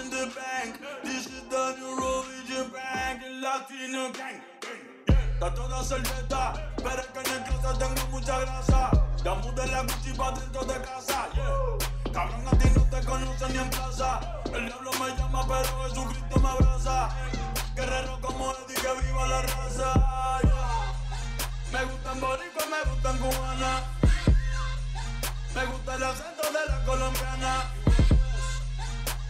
in the bank. This is the bank, el latino gang. Está toda servieta, pero es que en el closet tengo mucha grasa. Ya mudé la Gucci pa' dentro de casa. Cabrón, a ti no te conocen ni en plaza. El diablo me llama, pero Jesucristo me abraza. Guerrero como Eddie, que viva la raza. Me gustan boricua, me gustan cubana. Me gusta el acento de la colombiana.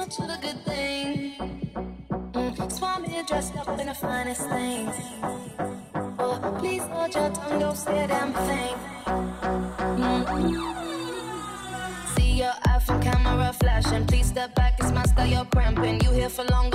much of a good thing. Mm, swam dressed up in the finest things. Oh, please hold your tongue, don't say a damn thing. Mm-hmm. See your iPhone camera flashing. Please step back, it's my style, you're cramping. You here for long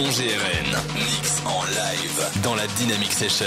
Simon GRN. Mix en live dans la Dynamic Session.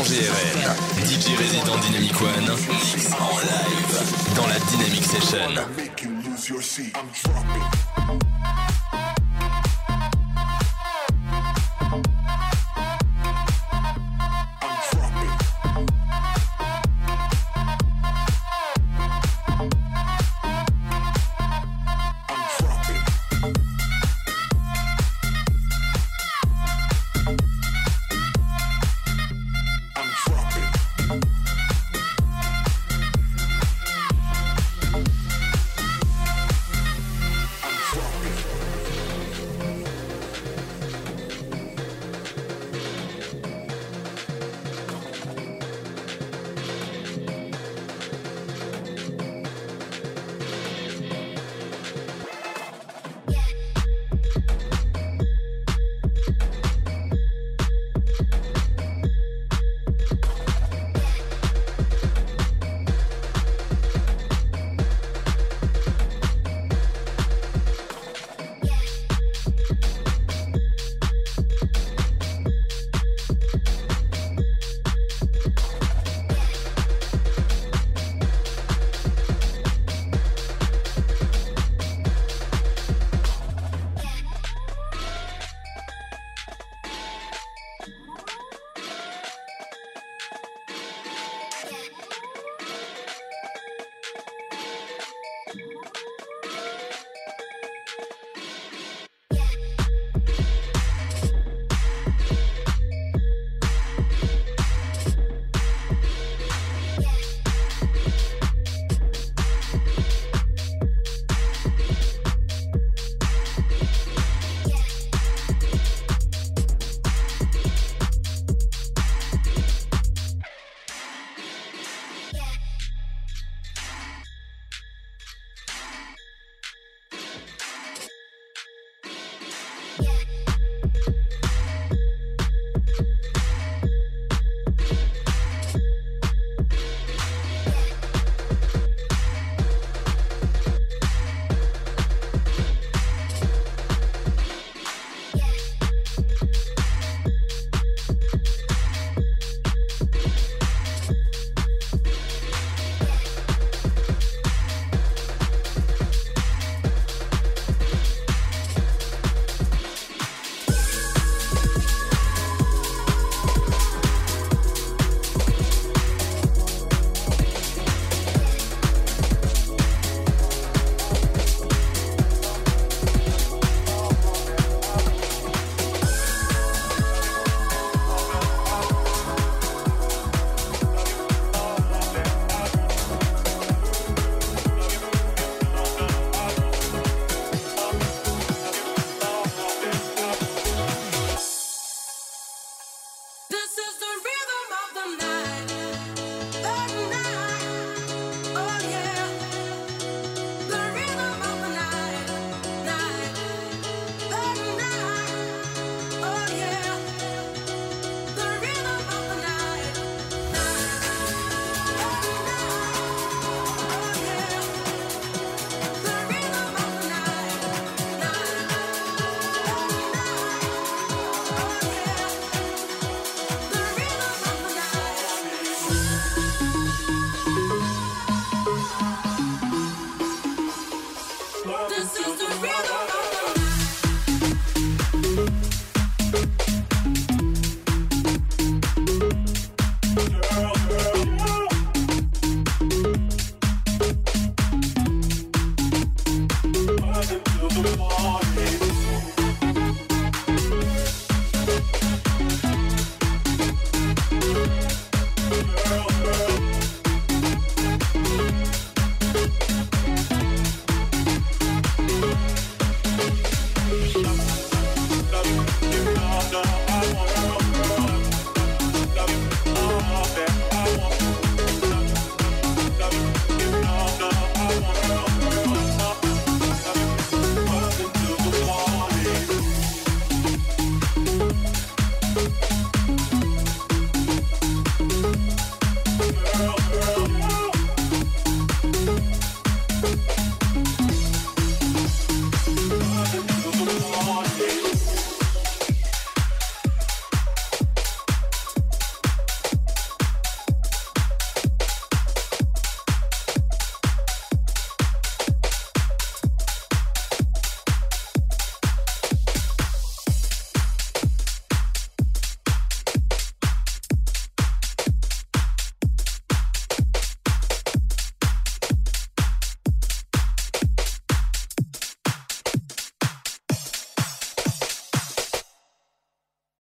GRL, DJ résident Dynamic One, en live dans la Dynamic Session.